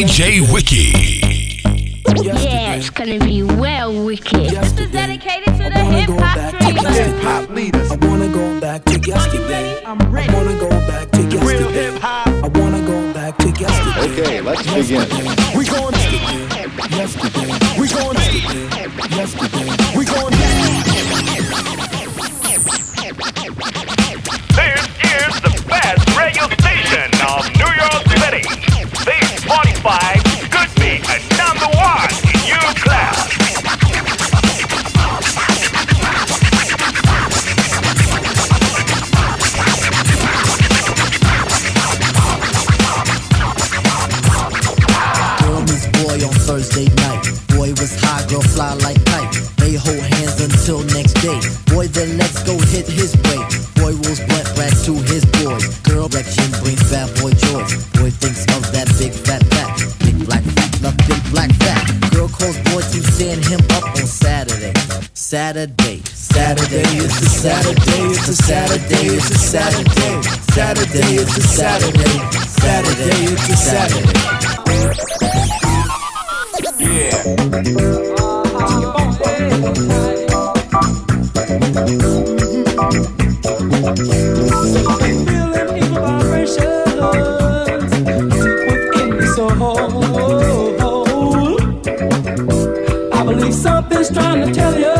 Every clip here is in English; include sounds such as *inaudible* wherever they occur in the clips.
DJ Wiki. Yeah, it's gonna be well wicked. This is dedicated to the hip hop leaders. I wanna go back to yesterday. I'm ready. I wanna go back to yesterday. Real hip hop. I wanna go back to yesterday. Okay, let's begin. We going to Yesterday. We going to Yesterday. We going yesterday. This is the Saturday. Saturday is a Saturday, it's a Saturday, it's a Saturday. Saturday is a Saturday, Saturday is a Saturday. Something's trying to tell you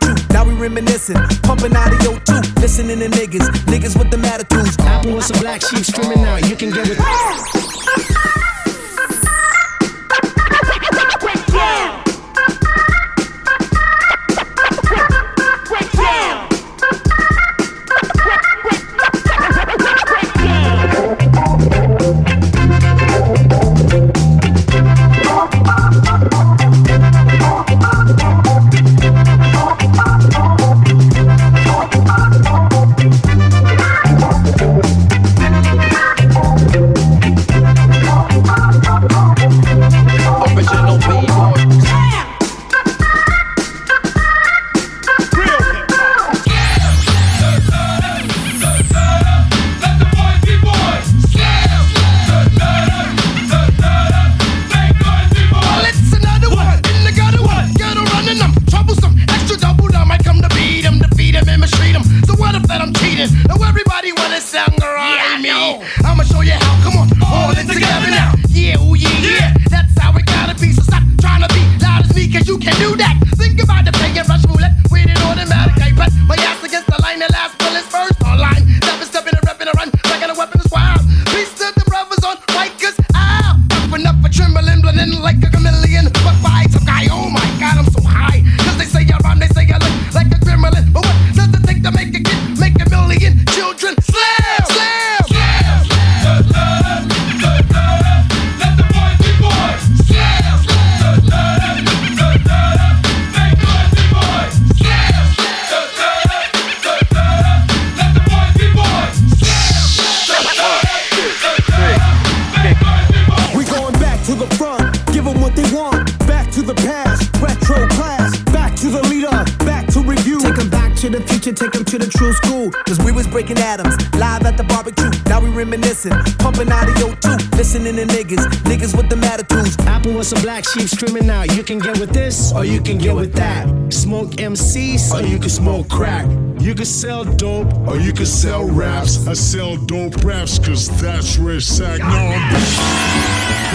reminiscing. Pumping out Audio Two, listening to niggas. Niggas with the attitudes. Apple with some black sheep streaming out. You can get with. *laughs* cause we was breaking atoms. Live at the barbecue, now we reminiscing. Pumping out audio two, listening to niggas. Niggas with the attitudes. Apple with some black sheep screaming out, you can get with this, or you can get with that. Smoke MCs, or you can smoke crack. You can sell dope, or you can sell raps. I sell dope raps, cause that's where it's at. Now I'm.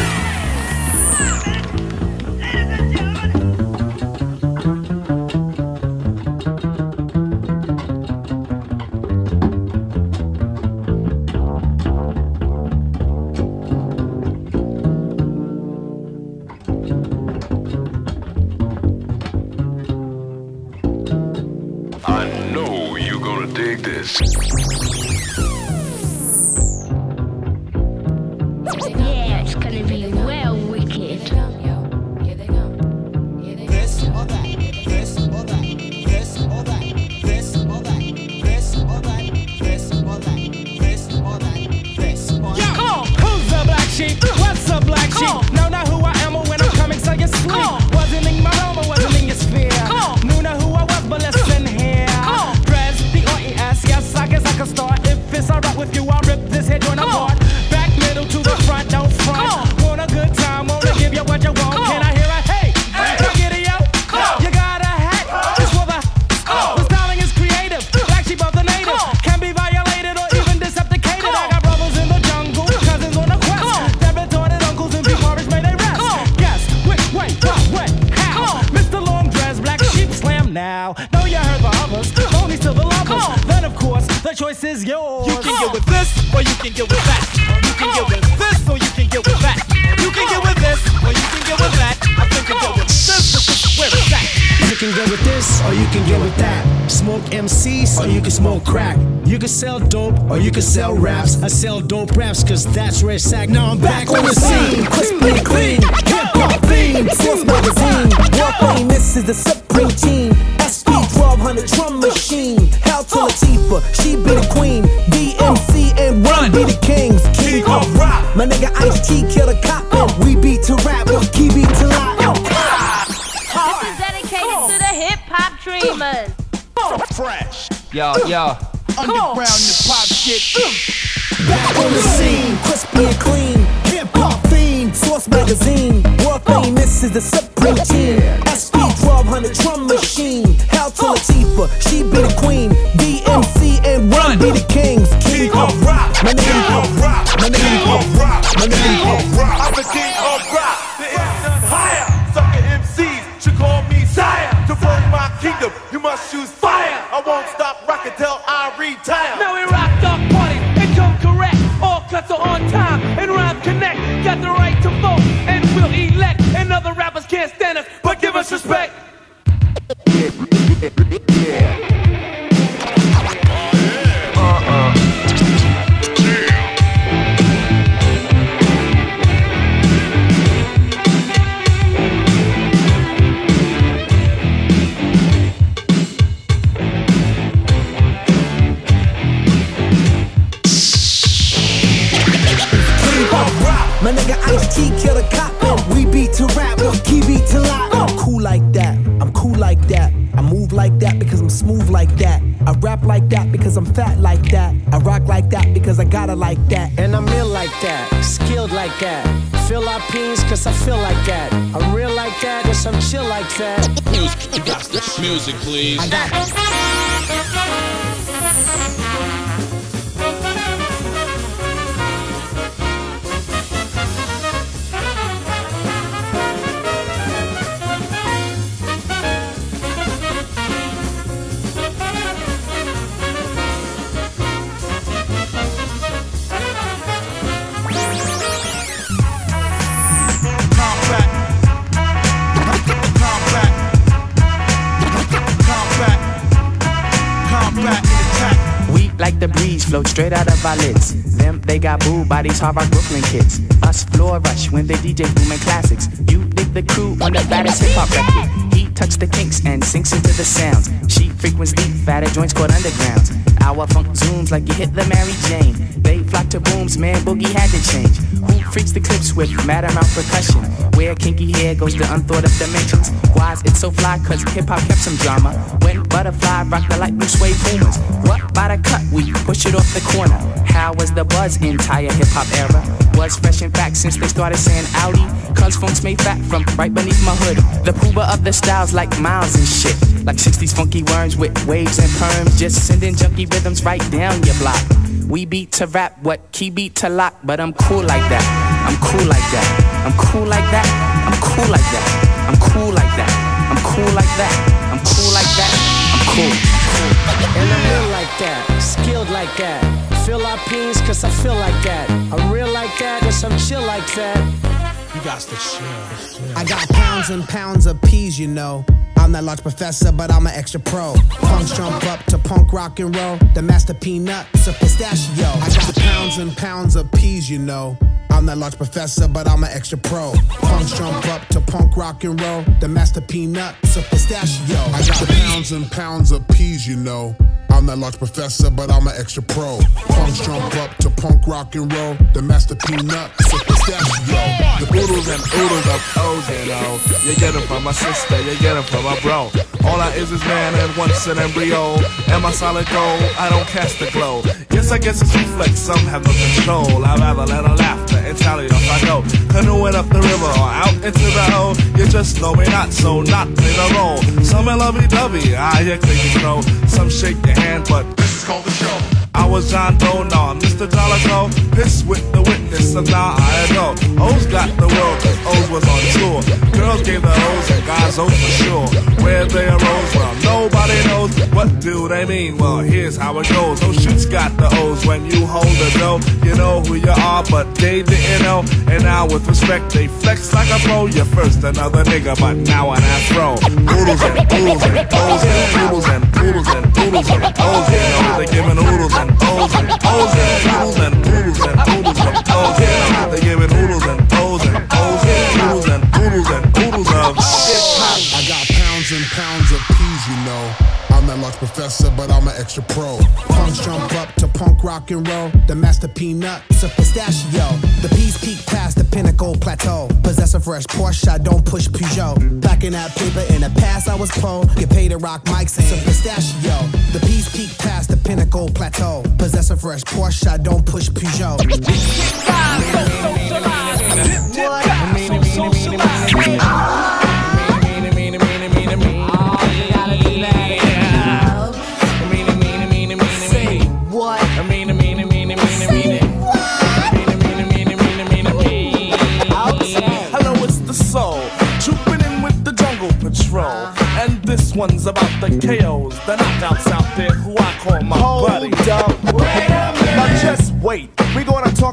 Choice is yours. You can get with this, or you can get with that. You can get with this, or you can get with that. You can get with this, or you can get with that. I think you get with this, this where it's at. You can get with this, or you can get with that. Smoke MCs, or you can smoke crack. You can sell dope, or you can sell raps. I sell dope raps, cause that's where it's at. Now I'm back on the scene, crispy and clean. Hip hop theme, Source Magazine. Your famous is the Supreme Team. SP 1200 drum machine. Hell to Latifah, she be the queen. DMC and Run be the kings. King of rock. My nigga Ice T kill the cop. and We beat to rap, or key beat to lock. Oh, this is dedicated to the hip hop dreamers. Fresh. Yo, yo. Underground hip hop shit. Back on the scene, crispy and clean. Hip hop theme, Source Magazine. World famous is the Supreme Team. SP 1200 drum machine. Hell to Latifah, she be the queen. DMC and Run be the kings. King of rock, my nigga of rock, my nigga of rock, my nigga of rock. I'm the king T kill the cop. and We beat to rap, or key beat to lock. I'm cool like that. I'm cool like that. I move like that because I'm smooth like that. I rap like that because I'm fat like that. I rock like that because I gotta like that. And I'm ill like that, skilled like that. Feel our peas cause I feel like that. I'm real like that, yes, I'm chill like that. Music, music please. I got Combat. We like the breeze, float straight out of our lids. Them, they got boo bodies, hard rock Brooklyn kids. Us floor rush when they DJ booming classics. You dig the crew on the baddest hip hop record. He touch the kinks and sinks into the sounds. She frequents deep, fatter joints called undergrounds. Our funk zooms like you hit the Mary Jane. They flock to booms, man, boogie had to change. Who freaks the clips with mad amount percussion? Where kinky hair goes to unthought of dimensions. Why's it so fly? Cause hip hop kept some drama. When butterfly rock the light blue suede boomers. What by the cut? We push it off the corner. How was the buzz entire hip hop era? Was fresh in fact since they started saying Audi. Cause funk's made fat from right beneath my hood. The pooba of the styles like miles and shit. Like 60s funky worms with waves and perms. Just sending junky rhythms right down your block. We beat to rap, what key beat to lock, but I'm cool like that. I'm cool like that. I'm cool like that. I'm cool like that. I'm cool like that. I'm cool like that. I'm cool like that. I'm cool. And I'm real like that, skilled like that. Feel our peas cause I feel like that. I'm real like that, yes, I'm chill like that. You got to chill. I got pounds and pounds of peas, you know. I'm that large professor, but I'm an extra pro. Punks jump up to punk rock and roll. The master peanut, a pistachio. I got pounds and pounds of peas, you know. I'm that large professor, but I'm an extra pro. Punks jump up to punk rock and roll. The master peanut, a pistachio. I got pounds and pounds of peas, you know. I'm that large professor, but I'm an extra pro. Punks jump up to punk rock and roll. The master peanut, sip pistachio. The oodles and oodles of O's, you know. You get them from my sister, you get them from my bro. All I is is man and once an embryo. Am I solid gold? I don't cast the glow. Yes, I guess it's reflex, some have no control. I'd rather let a laughter and tally off I go. Canoeing up the river or out into the O. You just know me not, so not in the roll. Some are lovey-dovey, I hear crazy crow. Some shake your hand, but this is called the show. I was John Doe, nah, Mr. Jolico. Piss with the witness, and now I know. O's got the world, cause O's was on tour. Girls gave the O's, and guys O's for sure. Where they arose, well, nobody knows. What do they mean? Well, here's how it goes. Those shoots got the O's when you hold the dough. You know who you are, but they didn't know. And now, with respect, they flex like a pro. You're first another nigga, but now an afro. Oodles and oodles and O's and oodles and oodles and oodles and O's. You know, they giving oodles and And O's and oodles and oodles and oodles and O's. You know, they giving oodles and O's and O's and oodles and oodles and oodles of. I got pounds and pounds of peas, you know. I'm that large professor, but I'm an extra pro. Punks jump up to punk rock and roll. The master peanut, it's a pistachio. The peas peak past the pinnacle plateau. Possess a fresh Porsche, I don't push Peugeot. Packing that paper in the past, I was po. Get paid to rock mics, it's a pistachio. The peas peak past the pinnacle plateau. Fresh Porsche, I don't push Peugeot.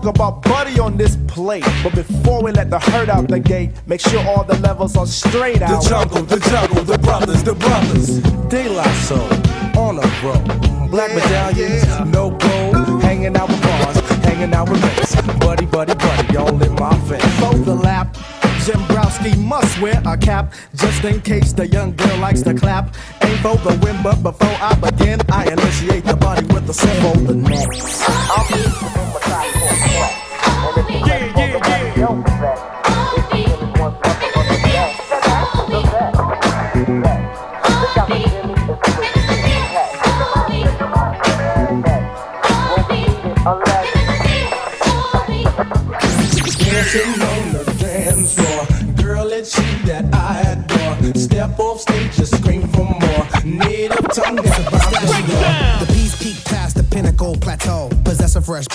Talk about Buddy on this plate. But before we let the herd out the gate, make sure all the levels are straight out. The jungle, the jungle, the brothers, the brothers. De La Soul, on a roll. Black medallions, no gold. Hanging out with bars, hanging out with mates. Buddy, buddy, buddy, all in my face. For the lap. Jimbrowski must wear a cap just in case the young girl likes to clap. Ain't for the win, but before I begin, I initiate the body the soul on the neck.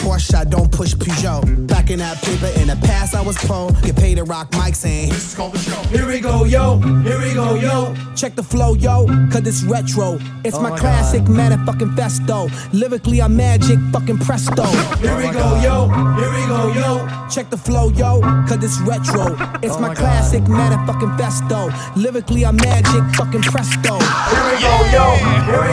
Porsche, I don't push Peugeot. Packing that paper in the past, I was po. Get paid to rock mics and this is called the show. Here we go, yo. Here we go, yo. Check the flow, yo. Cause it's retro. It's Oh my, my classic motherfucking festo. Lyrically, I'm magic, fucking presto. Here we oh go, yo. Here we go, yo. Check the flow, yo. Cause it's retro. It's Oh my, my God. classic motherfucking festo. Lyrically, I'm magic, fucking presto. Here we go, yo.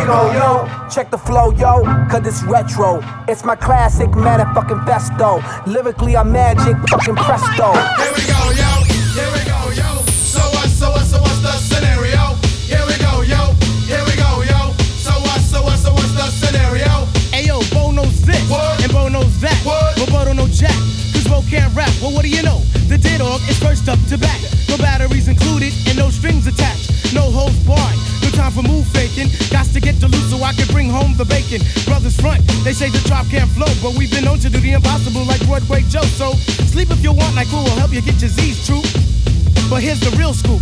Here we go, yo. Check the flow, yo. Cause it's retro. It's my classic motherfucking festo. Lyrically, I'm magic, fucking presto. Here we go, yo. Here we go, yo. So what, so what, so what's the scenario? Here we go, yo. Here we go, yo. So what, so what, so what's the scenario? Ayo, Bo knows this, and Bo knows that. But Bo don't Jack, cause Bo can't rap. Well, what do you know? The dead dog is first up to bat. No batteries included and no strings attached. No holds barred. Time for move faking. Got to get to loose so I can bring home the bacon. Brothers front, they say the drop can't flow, but we've been known to do the impossible like Broadway Joe. So sleep if you want, like who will help you get your Z's true. But here's the real scoop.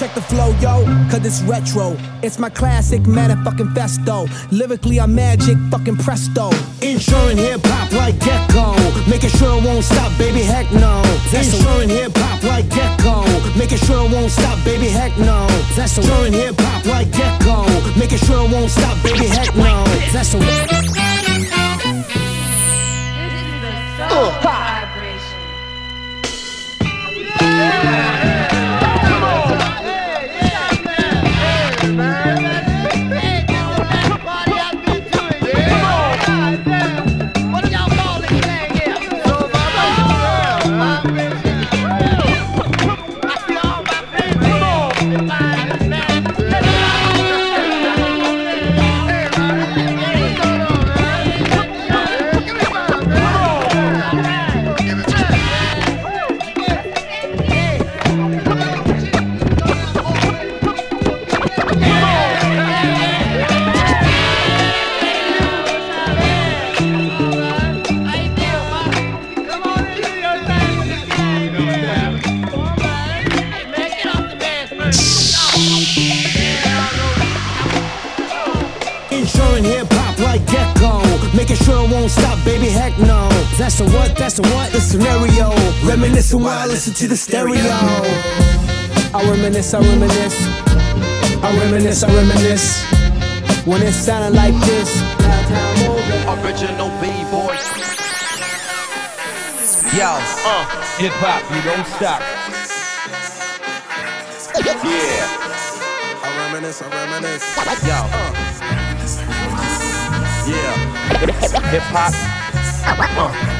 Check the flow, yo, cause it's retro. It's my classic fucking festo. Lyrically, I'm magic, fucking presto. Insuring hip hop like gecko. Making sure it won't stop, baby, heck no. That's Insuring hip hop like gecko. Making sure it won't stop, baby, heck no. That's Insuring hip hop like gecko. Making sure it won't stop, baby, heck no. That's a. Uh, That's a Reminiscing while I listen to the stereo. I reminisce, I reminisce. I reminisce, I reminisce. When it sounded like this. Original B-boy. Yo, uh, hip hop, you don't stop. Yeah. I reminisce, I reminisce. Yo. Uh. Yeah. Hip hop. Uh.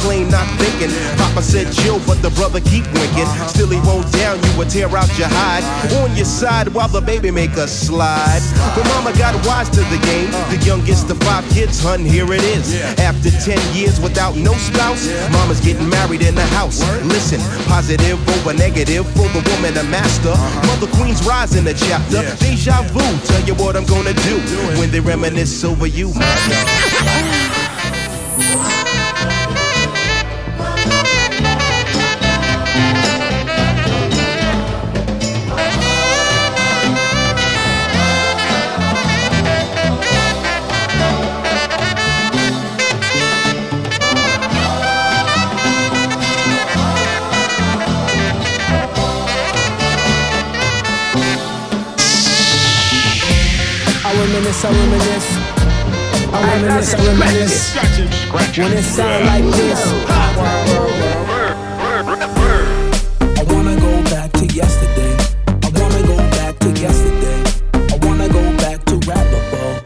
plain not thinking. Papa said chill, but the brother keep winking. Still he won't down you would tear out your hide. On your side while the baby make a slide. But mama got wise to the game. The youngest of five kids, hun, here it is. After 10 years without no spouse, mama's getting married in the house. Listen, positive over negative for the woman a master. Mother Queen's rise in the chapter. Deja vu, tell you what I'm gonna do when they reminisce over you. Reminisce, I reminisce. I reminisce, I reminisce. When it sound like this. I wanna go back to yesterday. I wanna go back to yesterday. I wanna go back to rappable.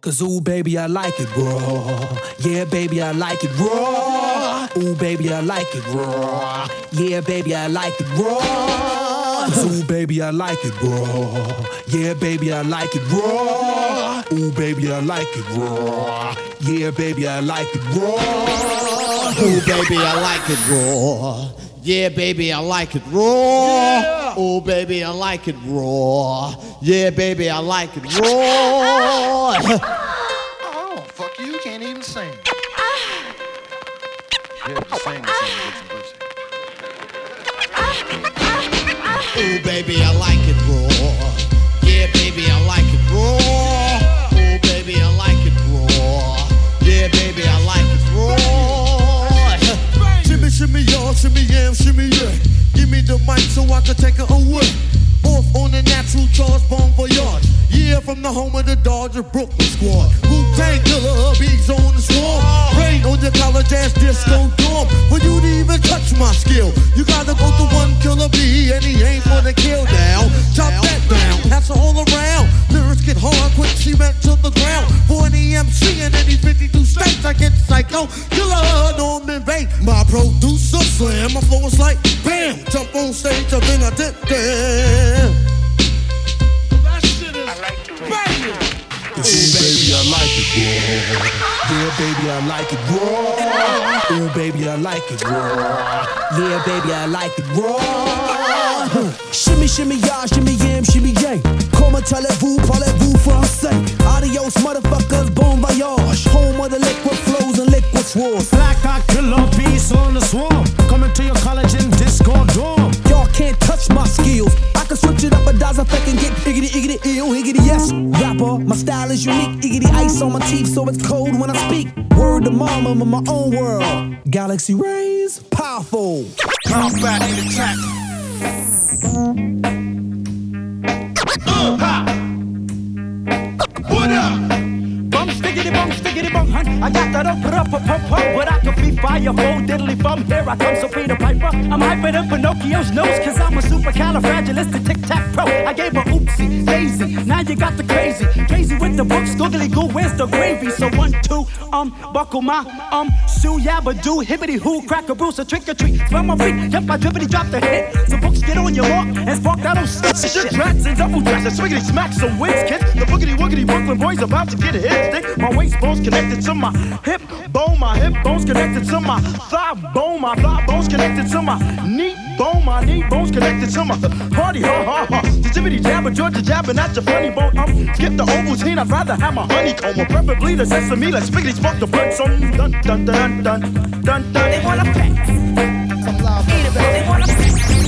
Cause ooh, baby, I like it raw. Yeah, baby, I like it raw. Ooh, baby, I like it raw. Yeah, baby, I like it raw. Ooh, baby, I like it raw. Yeah, baby, I like it raw. Ooh, baby, I like it raw. Yeah, baby, I like it raw. Ooh, baby, I like it raw. Yeah, baby, I like it raw. Ooh, baby, I like it raw. Yeah, baby, I like it raw. *laughs* *laughs* baby, I like it raw. Yeah, baby, I like it raw. Ooh, baby, I like it raw. Yeah, baby, I like it raw. shimmy, shimmy, y'all, shimmy, yam, shimmy, yeah. Give me the mic so I can take it away. Off on the natural charge, bon voyage. Yeah, from the home of the Dodger Brooklyn squad. Wu Tang killer, hubby's on the swarm. Rain on your college ass disco dorm. For you to even touch my skill, you gotta go to one killer B, baby, I be fire full diddly bum. Here I come, so Peter Piper. I'm hyper than Pinocchio's nose, cause I'm a supercalifragilistic tic tac pro. I gave her oopsie daisy. Now you got the crazy, crazy with the books, googly goo. Where's the gravy? So one two um buckle my um shoe yabba do hibbity hoo crack a bruise a trick or treat. Smell my feet, yep I drippity drop the hit. So books get on your walk and spark that old shit. Drats and double dress and swiggity smack some wins, kids. The boogity woogity Brooklyn boys about to get a hit stick. My waist bones connected to my hip bone, my hip bones connected to my thigh bone, my thigh bones connected to my knee bone, my knee bones connected to my party, ha ha ha. Jibbity jabber, Georgia jabbing at your funny bone. Um, skip the Ovaltine, I'd rather have my honeycomb, or preferably the sesame. Let's spiggity spark the blood, some dun dun dun dun dun dun. They wanna flex. Eat it, they wanna flex.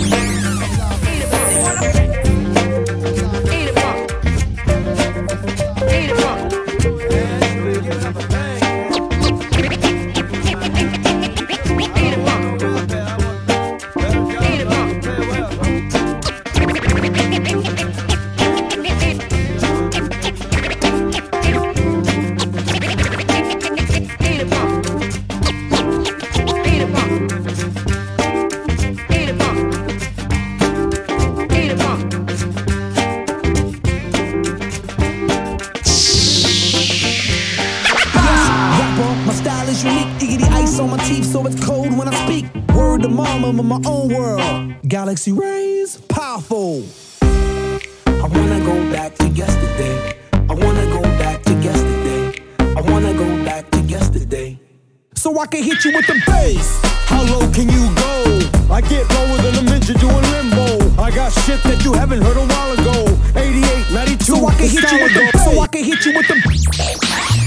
Midget doing limbo. I got shit that you haven't heard a while ago. 88, 92, So I can hit you with the so I can hit you with the The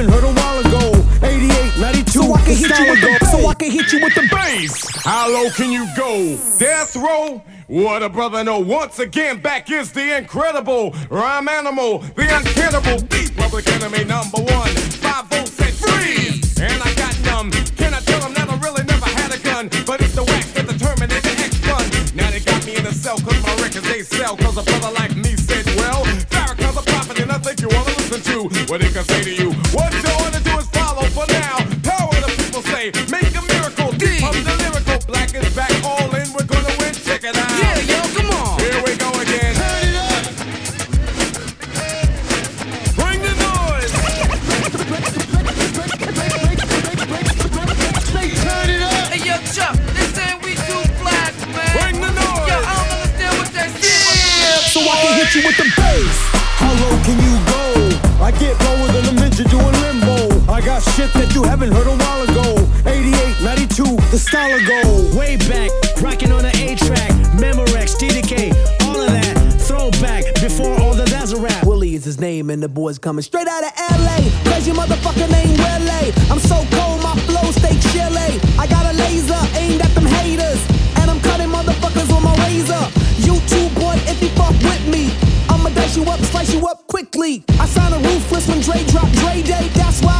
you heard a while ago. 88, 92, So I can hit you with the so I can hit you with the bass. How low can you go? Death row? What a brother know. Once again, back is the incredible rhyme animal, the uncannibal beat public enemy number one. Five volts said freeze, and I got numb. Can I tell them that I really never had a gun? But it's the wax that the Terminator X gun. Now they got me in a cell cause my records they sell. Cause a brother like me said, well, Farrakhan's a prophet and I think you wanna what he can say to you. What you wanna do is follow for now. Power the people say, make while ago, way back, rocking on the A track, Memorex, TDK, all of that. Throwback before all the that's rap. Willie is his name, and the boy's coming straight out of LA. Cause your motherfucker name Willie. I'm so cold, my flow stay chilly. I got a laser aimed at them haters, and I'm cutting motherfuckers with my razor. YouTube boy, if you fuck with me, I'ma dice you up, slice you up quickly. I sign a ruthless when Dre drop Dre Day, that's why.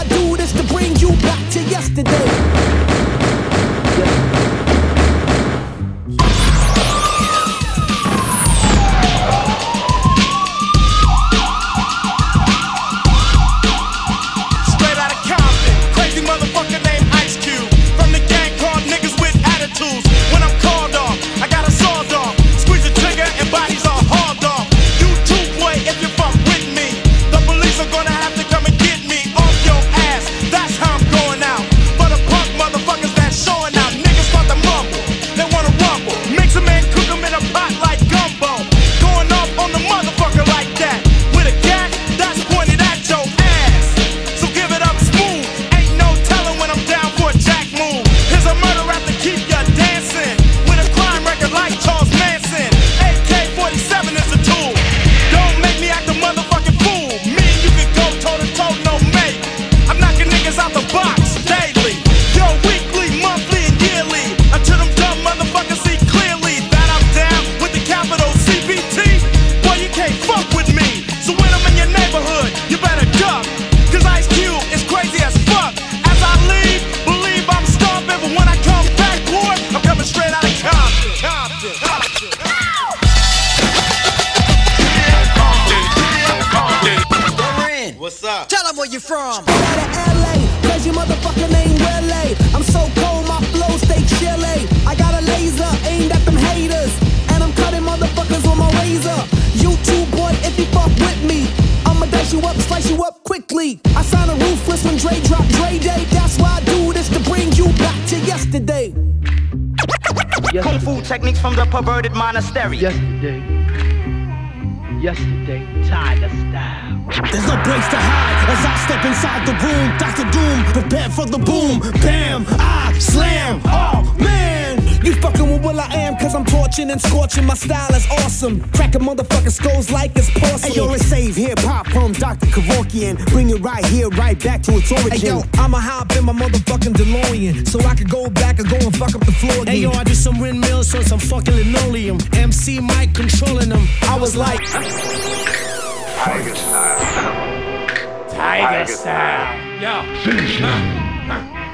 Techniques from the perverted monastery. Yesterday. Yesterday, Tyler style. There's no place to hide as I step inside the room. Dr. Doom, prepare for the boom. Bam, I slam. Oh man, You fucking with Will I Am, cause I'm torching and scorching. My style is awesome. Cracking motherfucking skulls like it's porcelain. Hey, yo, let's save hip hop from Dr. Kevorkian. Bring it right here, right back to its origin. Hey yo, I'ma hop in my motherfucking DeLorean so I could go back and go and fuck up the floor again. Hey yo, I do some windmills on some fucking linoleum. MC Mike controlling them. I was like, Tiger style. Tiger style. Yo.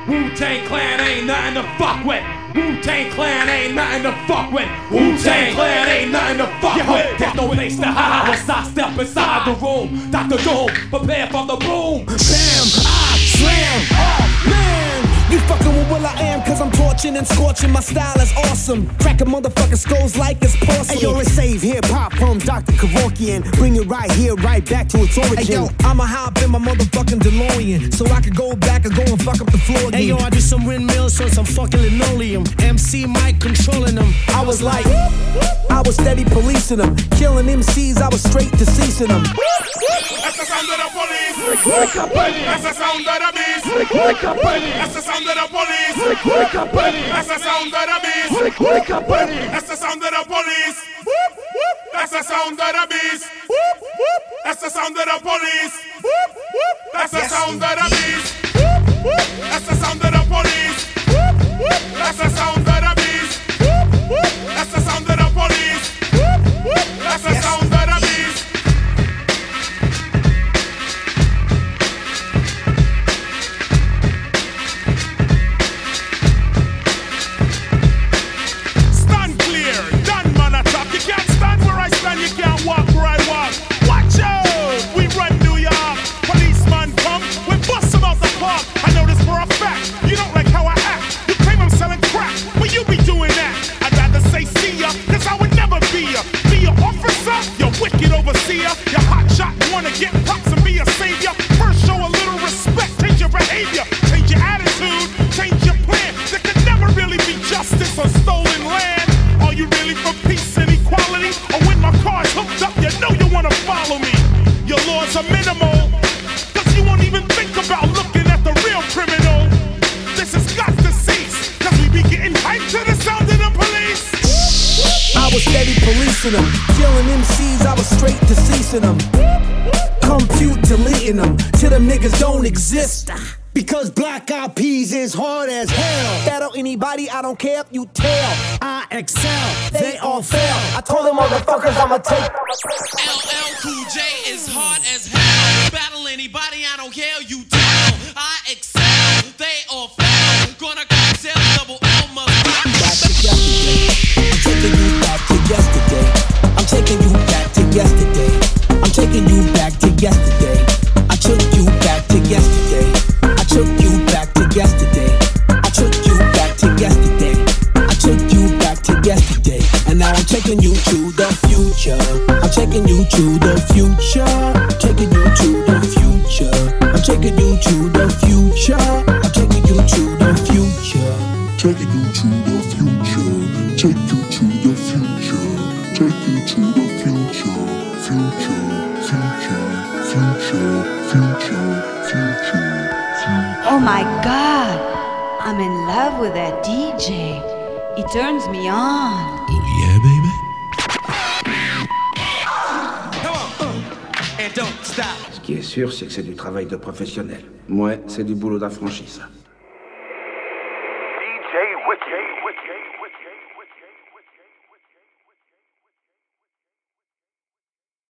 Wu Tang Clan ain't nothing to fuck with. Wu Tang Clan ain't nothing to fuck with. Wu Tang Clan ain't nothing to fuck with. There's no place to hide once I step inside the room. Dr. Doom, prepare for the boom. Bam, I slam. Oh man, you fucking with Will I Am, cause I'm torching and scorching. My style is awesome. Cracking motherfucking skulls like it's porcelain. Hey yo, let's save hip hop from Dr. Kevorkian. Bring it right here, right back to its origin. Hey yo, I'ma hop in my motherfucking DeLorean so I could go back and go and fuck up the floor again. Hey yo, I do some windmills on some fucking linoleum. MC Mike controlling them. I was like, I was steady policing them, killing MCs. I was straight deceasing them. That's the sound of the police. That's the sound of the beast. That's the sound of the police. That's the sound of the beast. That's the sound of the police. That's the sound of the beast. That's the sound of the police. That's the sound of the beast. That's the sound of the police. That's the sound of the them. Compute deleting them till them niggas don't exist. Because black eyed peas is hard as hell. Battle anybody, I don't care if you tell. I excel, they, all fail. fail. I told them motherfuckers I'ma take. LL Cool J is hard as hell. sûr, c'est que c'est du travail de professionnel. Ouais, c'est du boulot d'affranchi, ça.